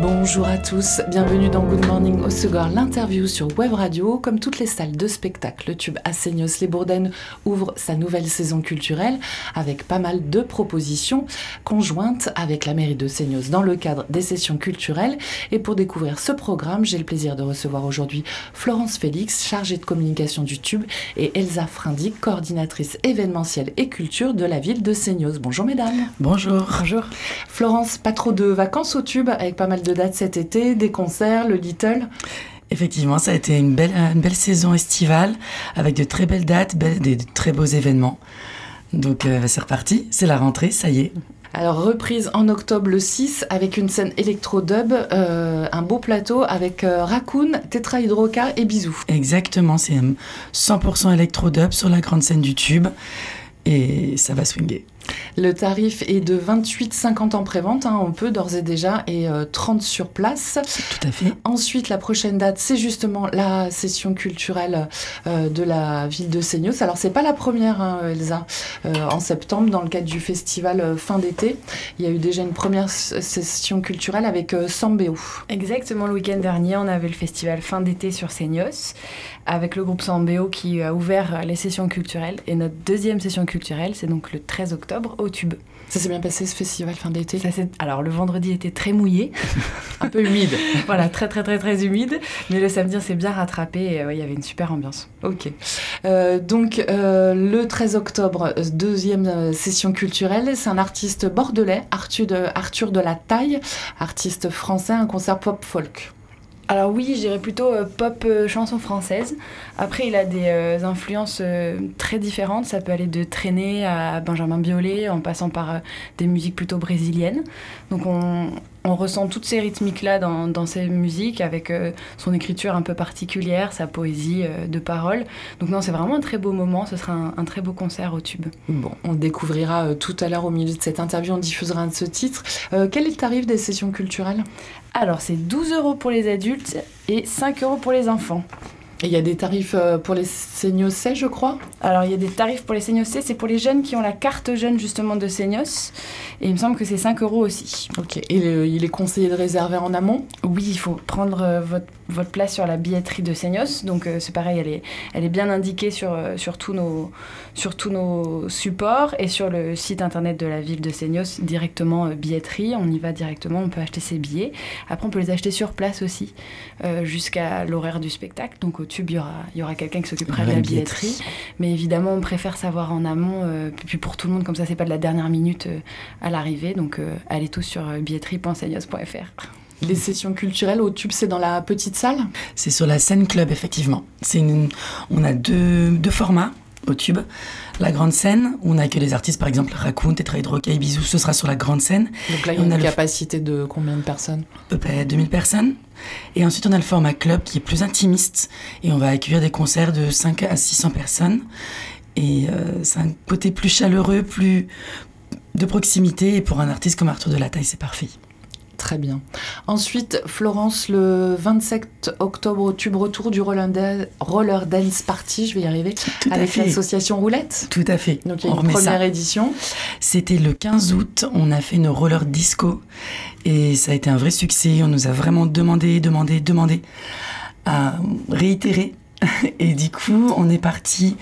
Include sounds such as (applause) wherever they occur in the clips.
Bonjour à tous, bienvenue dans Good Morning au Segor, l'interview sur Web Radio. Comme toutes les salles de spectacle, le tube Asseignos les Bourdaines ouvre sa nouvelle saison culturelle avec pas mal de propositions conjointes avec la mairie de Seignos dans le cadre des sessions culturelles. Et pour découvrir ce programme, j'ai le plaisir de recevoir aujourd'hui Florence Félix, chargée de communication du tube, et Elsa Frindy, coordinatrice événementielle et culture de la ville de Seignos. Bonjour mesdames. Bonjour. Bonjour. Florence, pas trop de vacances au tube avec pas mal de dates cet été, des concerts, le Little? Effectivement, ça a été une belle, une belle saison estivale avec de très belles dates, des très beaux événements. Donc euh, c'est reparti, c'est la rentrée, ça y est. Alors reprise en octobre le 6 avec une scène électro-dub, euh, un beau plateau avec euh, Raccoon, Tetrahydroca et Bisous. Exactement, c'est 100% électro-dub sur la grande scène du tube et ça va swinger. Le tarif est de 28,50 en prévente, hein, on peut d'ores et déjà, et 30 euh, sur place. Tout à fait. Ensuite, la prochaine date, c'est justement la session culturelle euh, de la ville de Seignos. Alors, c'est pas la première, hein, Elsa, euh, en septembre, dans le cadre du festival fin d'été. Il y a eu déjà une première session culturelle avec Sambéo. Exactement, le week-end dernier, on avait le festival fin d'été sur Seignos, avec le groupe Sambéo qui a ouvert les sessions culturelles. Et notre deuxième session culturelle, c'est donc le 13 octobre au Tube. Ça s'est bien passé ce festival fin d'été? Alors le vendredi était très mouillé. (laughs) un peu humide. (laughs) voilà, très très très très humide. Mais le samedi on s'est bien rattrapé et il y avait une super ambiance. Ok. Euh, donc euh, le 13 octobre, deuxième euh, session culturelle, c'est un artiste bordelais, Arthur de, Arthur de la Taille, artiste français, un concert pop folk. Alors oui, je dirais plutôt euh, pop euh, chanson française. Après, il a des euh, influences très différentes. Ça peut aller de traîner à Benjamin Biolay, en passant par des musiques plutôt brésiliennes. Donc on, ressent toutes ces rythmiques-là dans, ses musiques, avec son écriture un peu particulière, sa poésie de paroles. Donc non, c'est vraiment un très beau moment. Ce sera un, un très beau concert au tube. Bon, on découvrira tout à l'heure au milieu de cette interview, on diffusera un de ce titre. quel est le tarif des sessions culturelles? Alors, c'est 12 euros pour les adultes et 5 euros pour les enfants. Et il y a des tarifs euh, pour les Seignos, je crois Alors, il y a des tarifs pour les Seignos, c'est pour les jeunes qui ont la carte jeune justement de Seignos. Et il me semble que c'est 5 euros aussi. Ok. Et il est conseillé de réserver en amont? Oui, il faut prendre euh, votre, votre, place sur la billetterie de Seignos. Donc, euh, c'est pareil, elle est, elle est bien indiquée sur, sur, tous nos, sur tous nos supports et sur le site internet de la ville de Seignos, directement billetterie. On y va directement, on peut acheter ses billets. Après, on peut les acheter sur place aussi, jusqu'à l'horaire du spectacle. Donc, tube, il y aura, il y aura quelqu'un qui s'occupera de la billetterie. Mais évidemment, on préfère savoir en amont, euh, puis pour tout le monde, comme ça, c'est pas de la dernière minute euh, à l'arrivée. Donc, euh, allez tous sur billetterie.seignos.fr. Les sessions culturelles au tube, c'est dans la petite salle? C'est sur la scène club, effectivement. C'est On a deux, deux formats au tube. La grande scène, où on a que les artistes, par exemple Raccoon, Tetrahydroca et Bisous, ce sera sur la grande scène. Donc là, il y a une capacité de combien de personnes? À peu près 2000 personnes. Et ensuite, on a le format club qui est plus intimiste. Et on va accueillir des concerts de 5 à 600 personnes. Et euh, c'est un côté plus chaleureux, plus de proximité. Et pour un artiste comme Arthur de la Taille, c'est parfait. Très bien. Ensuite, Florence, le 27 octobre, au Tube Retour du Roller, Dance Party, je vais y arriver, avec l'association Roulette. Tout à fait. Donc il y a une première édition. C'était le 15 août, on a fait une roller disco et ça a été un vrai succès. On nous a vraiment demandé, demandé, demandé à réitérer. (laughs) Et du coup, on est parti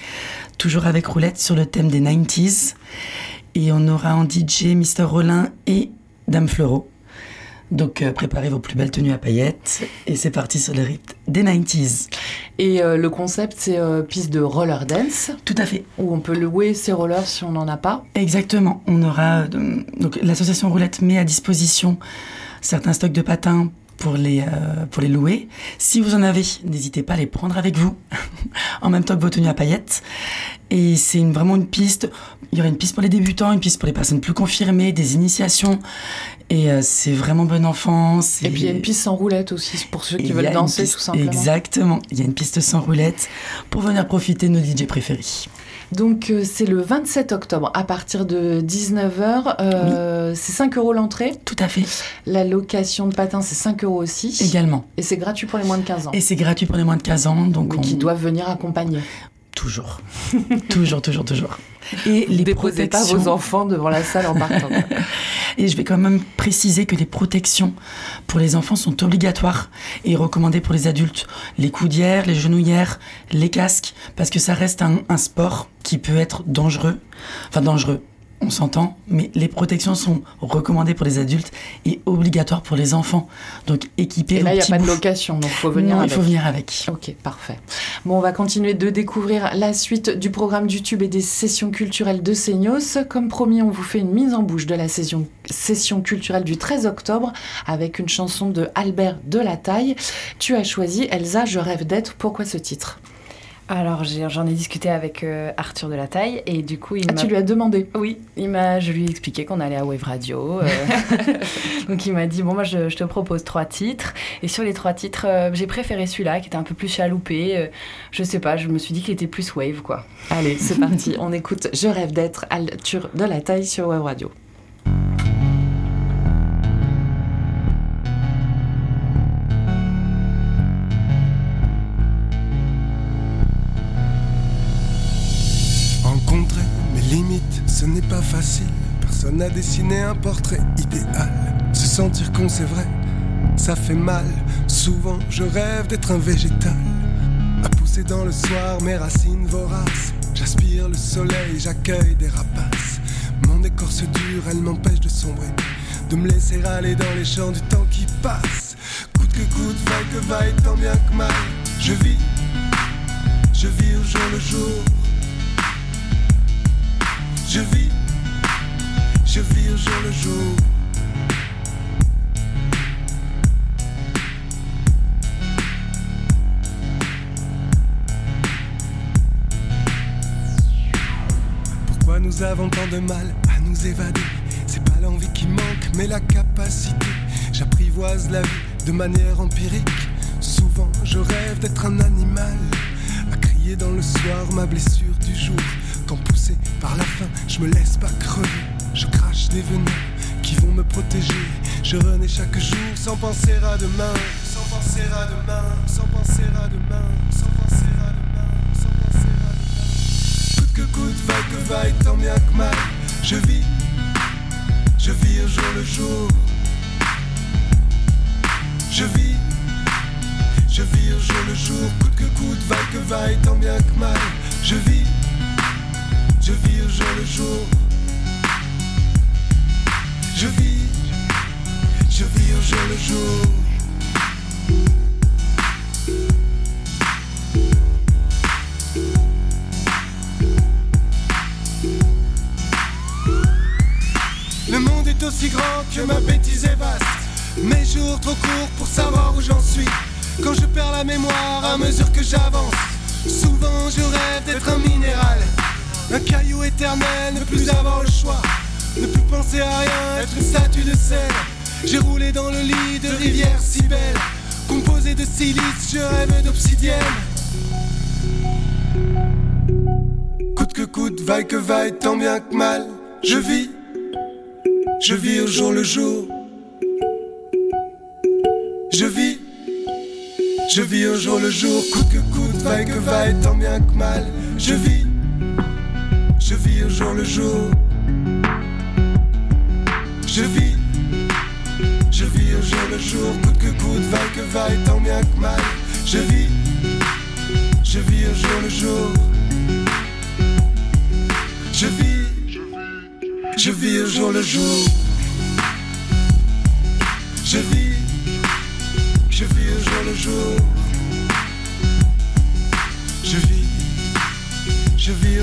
toujours avec Roulette sur le thème des 90s. Et on aura en DJ Mr. Rollin et Dame Fleuro. Donc euh, préparez vos plus belles tenues à paillettes et c'est parti sur le rythme des 90s. Et euh, le concept c'est euh, piste de roller dance. Tout à fait. Où on peut louer ses rollers si on n'en a pas. Exactement. On aura donc l'association Roulette met à disposition certains stocks de patins pour les, pour les louer. Si vous en avez, n'hésitez pas à les prendre avec vous, (laughs) en même temps que vos tenues à paillettes. Et c'est vraiment une piste, il y aura une piste pour les débutants, une piste pour les personnes plus confirmées, des initiations. Et euh, c'est vraiment bon enfant. Et puis il y a une piste sans roulette aussi pour ceux qui veulent danser tout simplement. Exactement, il y a une piste sans roulette pour venir profiter de nos DJ préférés. Donc euh, c'est le 27 octobre à partir de 19h. Euh, C'est 5 euros l'entrée. Tout à fait. La location de patins, c'est 5 euros aussi. Également. Et c'est gratuit pour les moins de 15 ans. Et c'est gratuit pour les moins de 15 ans. Donc Mais on... qui doivent venir accompagner. Toujours. (laughs) toujours, toujours, toujours. Et les Déposez pas protections... vos enfants devant la salle en partant. (laughs) Et je vais quand même préciser que les protections pour les enfants sont obligatoires et recommandées pour les adultes. Les coudières, les genouillères, les casques, parce que ça reste un, un sport qui peut être dangereux. Enfin, dangereux, on s'entend, mais les protections sont recommandées pour les adultes et obligatoires pour les enfants. Donc, équipez Et là, il n'y a pas de location, donc faut venir Non, avec. il faut venir avec. Ok, parfait. Bon, on va continuer de découvrir la suite du programme du Tube et des sessions culturelles de Seignos. Comme promis, on vous fait une mise en bouche de la session, session culturelle du 13 octobre avec une chanson de Albert Delataille. Tu as choisi Elsa, je rêve d'être. Pourquoi ce titre? Alors j'en ai, discuté avec euh, Arthur de la Taille et du coup il Ah, m'a tu lui as demandé Oui, il m'a, je lui ai expliqué qu'on allait à Wave Radio. euh. (laughs) Donc il m'a dit bon moi je, je te propose trois titres et sur les trois titres euh, j'ai préféré celui-là qui était un peu plus chaloupé. je sais pas, je me suis dit qu'il était plus wave quoi. Allez, c'est parti. On écoute Je rêve d'être Arthur Delataille sur Web Radio. Ce n'est pas facile. Personne n'a dessiné un portrait idéal. Se sentir con, c'est vrai, ça fait mal. Souvent, je rêve d'être un végétal. À pousser dans le soir mes racines voraces. J'aspire le soleil, j'accueille des rapaces. Mon écorce dure, elle m'empêche de sombrer. De me laisser aller dans les champs du temps qui passe. Coûte que coûte, vaille que vaille, tant bien que mal. Je vis, je vis au jour le jour. Je vis, je vis au jour le jour. Pourquoi nous avons tant de mal à nous évader? C'est pas l'envie qui manque, mais la capacité. J'apprivoise la vie de manière empirique. Souvent, je rêve d'être un animal, à crier dans le soir ma blessure du jour. Quand poussé par la faim, je me laisse pas crever. Je crache des venins qui vont me protéger. Je renais chaque jour sans penser à demain, sans penser à demain, sans penser à demain, sans penser à demain, sans penser à demain. Coûte que coûte, vaille que vaille, tant bien que mal. Je vis, je vis au jour le jour. Je vis, je vis au jour le jour. Coûte que coûte, vaille que vaille, tant bien que mal. Je vis, je vis au jour le jour. Je vis, je vis au jour le jour. Le monde est aussi grand que ma bêtise est vaste. Mes jours trop courts pour savoir où j'en suis. Quand je perds la mémoire à mesure que j'avance. Souvent je rêve d'être un minéral. Un caillou éternel, ne plus avoir le choix. Ne plus penser à rien, être une statue de sel. J'ai roulé dans le lit de rivières si belles. Composé de silice, je rêve d'obsidienne. Coûte que coûte, vaille que vaille, tant bien que mal. Je vis, je vis au jour le jour. Je vis, je vis au jour le jour. Coûte que coûte, vaille que vaille, tant bien que mal. Je vis, je vis au jour le jour. Je vis, je vis au jour le jour. Coûte que coûte, vaille que vaille, tant bien que mal. Je vis, je vis au jour le jour. Je vis, je vis au jour le jour. Je vis, je vis au jour le jour.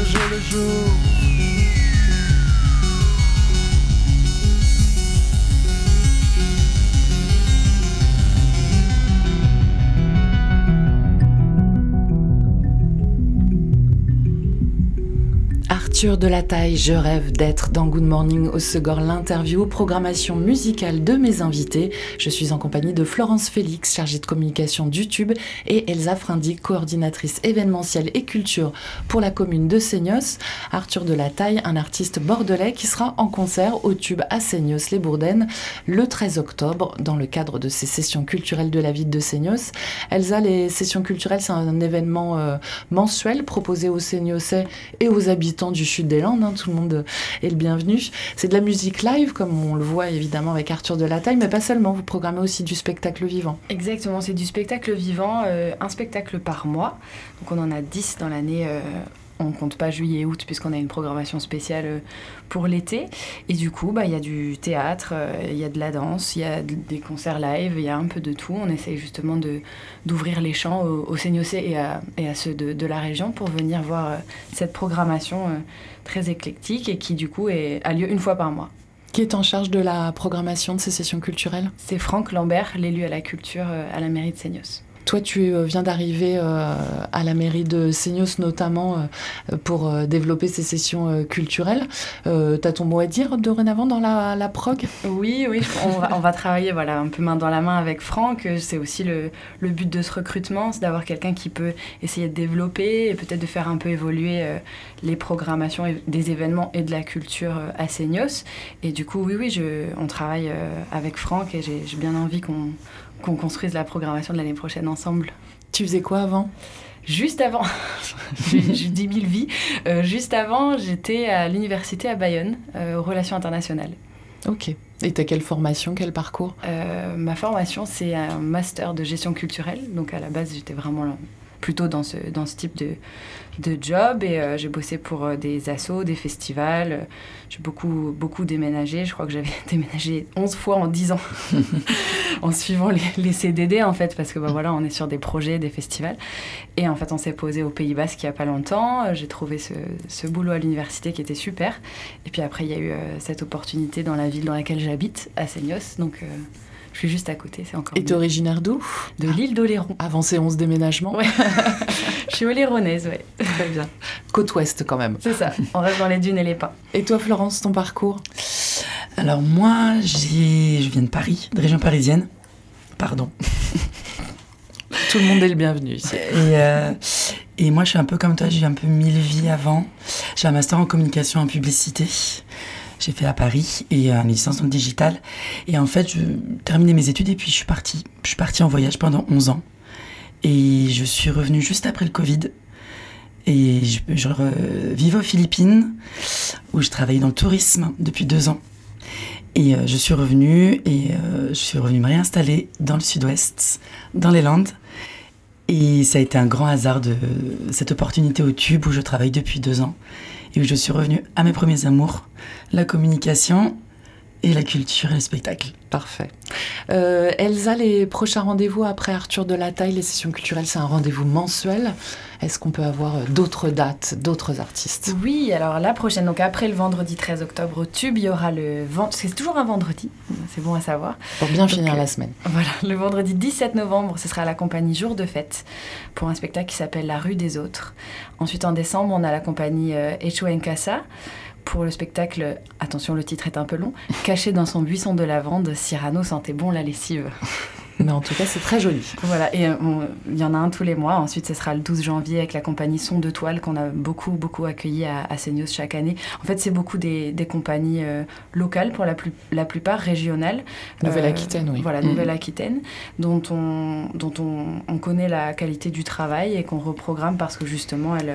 Je le jour. Arthur de la Taille, je rêve d'être dans Good Morning au Segor l'interview, programmation musicale de mes invités. Je suis en compagnie de Florence Félix, chargée de communication du Tube, et Elsa Frindy, coordinatrice événementielle et culture pour la commune de Seignos. Arthur de la Taille, un artiste bordelais qui sera en concert au Tube à Seignos les Bourdaines le 13 octobre dans le cadre de ces sessions culturelles de la ville de Seignos. Elsa, les sessions culturelles, c'est un événement euh, mensuel proposé aux Seignosais et aux habitants du des Landes. Hein, tout le monde est le bienvenu. C'est de la musique live, comme on le voit évidemment avec Arthur de la Taille, mais pas seulement. Vous programmez aussi du spectacle vivant. Exactement, c'est du spectacle vivant, euh, un spectacle par mois. Donc on en a 10 dans l'année. Euh, on compte pas juillet et août puisqu'on a une programmation spéciale euh, pour l'été. Et du coup, bah, il y a du théâtre, euh, il y a de la danse, il y a des concerts live, il y a un peu de tout. On essaye justement de, d'ouvrir les champs aux, aux et à, et à ceux de, de, la région pour venir voir euh, cette programmation très éclectique et qui du coup est, a lieu une fois par mois. Qui est en charge de la programmation de ces sessions culturelles? C'est Franck Lambert, l'élu à la culture à la mairie de Seignos. Toi, tu euh, viens d'arriver euh, à la mairie de Seignos notamment euh, pour développer ces sessions culturelles. tu as ton mot à dire dorénavant dans la, la prog? Oui, oui, on va, travailler voilà, un peu main dans la main avec Franck. C'est aussi le, but de ce recrutement, c'est d'avoir quelqu'un qui peut essayer de développer et peut-être de faire un peu évoluer les programmations des événements et de la culture à Seignos. Et du coup, oui, oui, on travaille avec Franck et j'ai bien envie qu'on qu'on construise la programmation de l'année prochaine ensemble. Tu faisais quoi avant? Juste avant, (laughs) j'ai 10 000 vies. Euh, juste avant, j'étais à l'université à Bayonne, euh, aux relations internationales. Ok. Et tu as quelle formation, quel parcours? Euh, Ma formation, c'est un master de gestion culturelle. Donc à la base, j'étais vraiment plutôt dans ce, dans ce type de, de job et euh, j'ai bossé pour euh, des assos, des festivals. J'ai beaucoup, beaucoup déménagé. Je crois que j'avais (laughs) déménagé 11 fois en 10 ans (laughs) (laughs) en suivant les, les, CDD en fait parce que bah, voilà, on est sur des projets, des festivals. Et en fait, on s'est posé au Pays Basque il n'y a pas longtemps. J'ai trouvé ce, ce, boulot à l'université qui était super. Et puis après, il y a eu euh, cette opportunité dans la ville dans laquelle j'habite, à Seignos. Donc je suis juste à côté, c'est encore. Et t'es originaire d'où? De l'île d'Oléron. Avant ces 11 déménagements Ouais. (laughs) je suis oléronaise, ouais. Très bien. Côte ouest quand même. C'est ça, on reste dans les dunes et les pins. Et toi, Florence, ton parcours? Alors moi, je viens de Paris, de région parisienne. Pardon. (laughs) Tout le monde est le bienvenu ici. Et, euh, et moi, je suis un peu comme toi, j'ai un peu mille vies avant. J'ai un master en communication et en publicité j'ai fait à Paris et une licence en digital. Et en fait, je terminais mes études et puis je suis partie. Je suis partie en voyage pendant 11 ans. Et je suis revenue juste après le Covid. Et je, je vivais aux Philippines, où je travaillais dans le tourisme depuis deux ans. Et euh, je suis revenue et euh, je suis revenue me réinstaller dans le sud-ouest, dans les Landes. Et ça a été un grand hasard de cette opportunité au Tube où je travaille depuis deux ans et où je suis revenue à mes premiers amours, la communication et la culture et le spectacle. Parfait. Euh, Elsa, les prochains rendez-vous après Arthur de la Taille, les sessions culturelles, c'est un rendez-vous mensuel. Est-ce qu'on peut avoir euh, d'autres dates, d'autres artistes? Oui, alors la prochaine, donc après le vendredi 13 octobre au Tube, il y aura le vendredi, c'est toujours un vendredi, c'est bon à savoir. Pour bien finir la semaine. (laughs) Voilà, le vendredi 17 novembre, ce sera la compagnie Jour de Fête pour un spectacle qui s'appelle La Rue des Autres. Ensuite, en décembre, on a la compagnie euh, Echo Nkasa pour le spectacle, attention le titre est un peu long, Caché dans son buisson de lavande, Cyrano sentait bon la lessive. Mais en tout cas, c'est très joli. Voilà, et euh, il y en a un tous les mois. Ensuite, ce sera le 12 janvier avec la compagnie Son de Toile qu'on a beaucoup, beaucoup accueilli à, à chaque année. En fait, c'est beaucoup des, des compagnies euh, locales, pour la, plus, la plupart régionales. Nouvelle-Aquitaine, euh, oui. Voilà, mmh. Nouvelle-Aquitaine, dont, on, dont on, on, connaît la qualité du travail et qu'on reprogramme parce que justement, elles,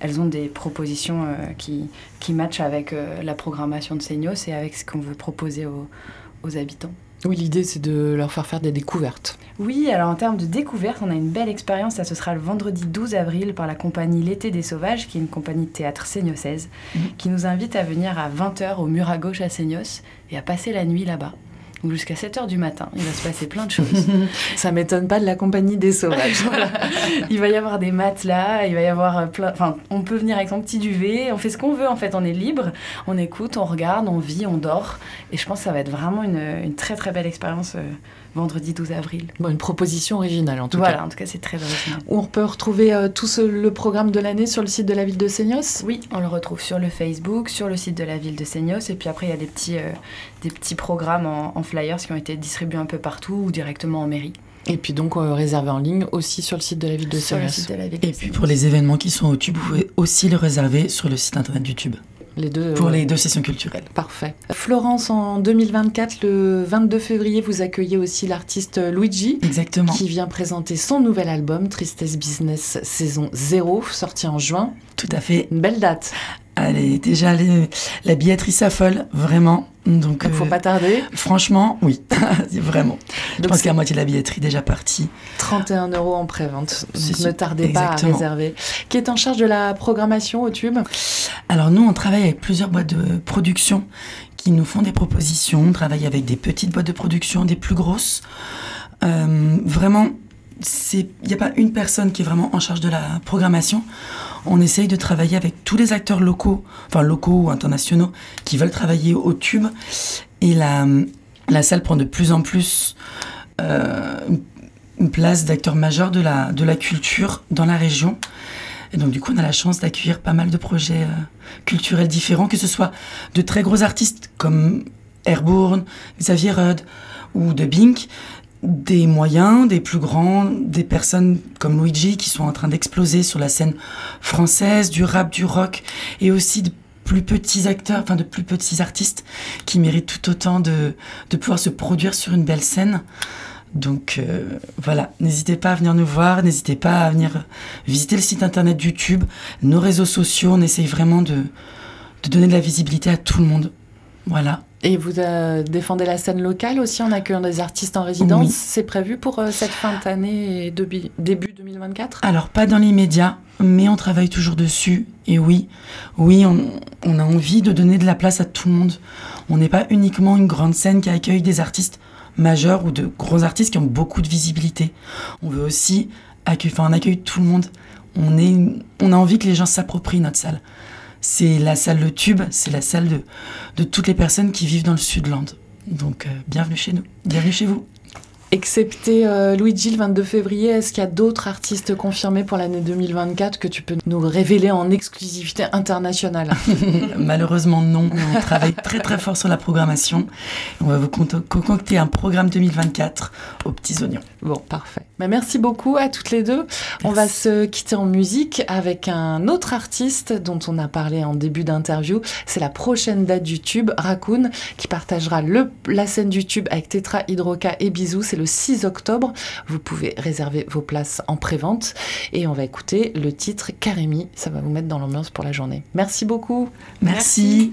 elles ont des propositions euh, qui, qui matchent avec la programmation de Seignos et avec ce qu'on veut proposer aux, aux habitants. Oui, l'idée c'est de leur faire faire des découvertes. Oui, alors en termes de découvertes, on a une belle expérience. Ça, ce sera le vendredi 12 avril par la compagnie L'été des Sauvages, qui est une compagnie de théâtre seignosaise, mmh. qui nous invite à venir à 20h au mur à gauche à Seignos et à passer la nuit là-bas. Donc jusqu'à 7h du matin, il va se passer plein de choses. (laughs) Ça m'étonne pas de la compagnie des sauvages. (laughs) il va y avoir des matelas, il va y avoir euh, plein... Enfin, on peut venir avec son petit duvet, on fait ce qu'on veut en fait, on est libre, on écoute, on regarde, on vit, on dort. Et je pense que ça va être vraiment une, une très très belle expérience. Euh, vendredi 12 avril. Bon, une proposition originale en tout cas. Voilà, en tout cas c'est très original. On peut retrouver euh, tout ce, le programme de l'année sur le site de la ville de Seignos Oui, on le retrouve sur le Facebook, sur le site de la ville de Seignos et puis après il y a des petits, euh, des petits programmes en, flyers qui ont été distribués un peu partout ou directement en mairie. Et puis donc euh, réservé en ligne aussi sur le site de la ville de Seignos. Et puis pour les événements qui sont au Tube, vous pouvez aussi le réserver sur le site internet du Tube. Les deux, pour les deux sessions culturelles. Parfait. Florence, en 2024, le 22 février, vous accueillez aussi l'artiste Luigi. Exactement. Qui vient présenter son nouvel album, Tristesse Business saison 0, sorti en juin. Tout à fait. Une belle date. Allez, déjà, la billetterie s'affole, vraiment. Donc, il faut pas tarder. Franchement, oui, (laughs) vraiment. Donc, je pense qu'à moitié de la billetterie déjà partie. 31 euros en pré-vente. Ne tardez pas à réserver. Qui est en charge de la programmation au Tube? Alors nous, on travaille avec plusieurs boîtes de production qui nous font des propositions. On travaille avec des petites boîtes de production, des plus grosses. Euh, vraiment, il n'y a pas une personne qui est vraiment en charge de la programmation on essaye de travailler avec tous les acteurs locaux, enfin locaux ou internationaux, qui veulent travailler au tube. Et la, salle prend de plus en plus euh, une place d'acteur majeur de la, de la culture dans la région. Et donc, du coup, on a la chance d'accueillir pas mal de projets euh, culturels différents, que ce soit de très gros artistes comme Airborne, Xavier Rudd ou de Bink, des moyens, des plus grands, des personnes comme Luigi qui sont en train d'exploser sur la scène française, du rap, du rock, et aussi de plus petits acteurs, enfin de plus petits artistes qui méritent tout autant de, de pouvoir se produire sur une belle scène. Donc euh, voilà, n'hésitez pas à venir nous voir, n'hésitez pas à venir visiter le site internet YouTube, nos réseaux sociaux, on essaye vraiment de, de donner de la visibilité à tout le monde. Voilà. Et vous euh, défendez la scène locale aussi en accueillant des artistes en résidence. C'est prévu pour euh, cette fin d'année et début 2024 Alors, pas dans l'immédiat, mais on travaille toujours dessus. Et oui, oui, on, on, a envie de donner de la place à tout le monde. On n'est pas uniquement une grande scène qui accueille des artistes majeurs ou de gros artistes qui ont beaucoup de visibilité. On veut aussi accueillir, enfin, on accueille tout le monde. On, est, on a envie que les gens s'approprient notre salle c'est la salle Le Tube, c'est la salle de, de toutes les personnes qui vivent dans le Sudland. Donc, euh, bienvenue chez nous, bienvenue chez vous. Excepté euh, Luigi le 22 février, est-ce qu'il y a d'autres artistes confirmés pour l'année 2024 que tu peux nous révéler en exclusivité internationale? (laughs) Malheureusement non, on travaille très très fort sur la programmation. On va vous concocter un programme 2024 aux petits oignons. Bon, parfait. Mais merci beaucoup à toutes les deux. On va se quitter en musique avec un autre artiste dont on a parlé en début d'interview. C'est la prochaine date du tube, Raccoon, qui partagera le, la scène du tube avec Tetra, Hydroca et Bisous. C'est le 6 octobre. Vous pouvez réserver vos places en pré-vente. Et on va écouter le titre Karemi. Ça va vous mettre dans l'ambiance pour la journée. Merci beaucoup. Merci.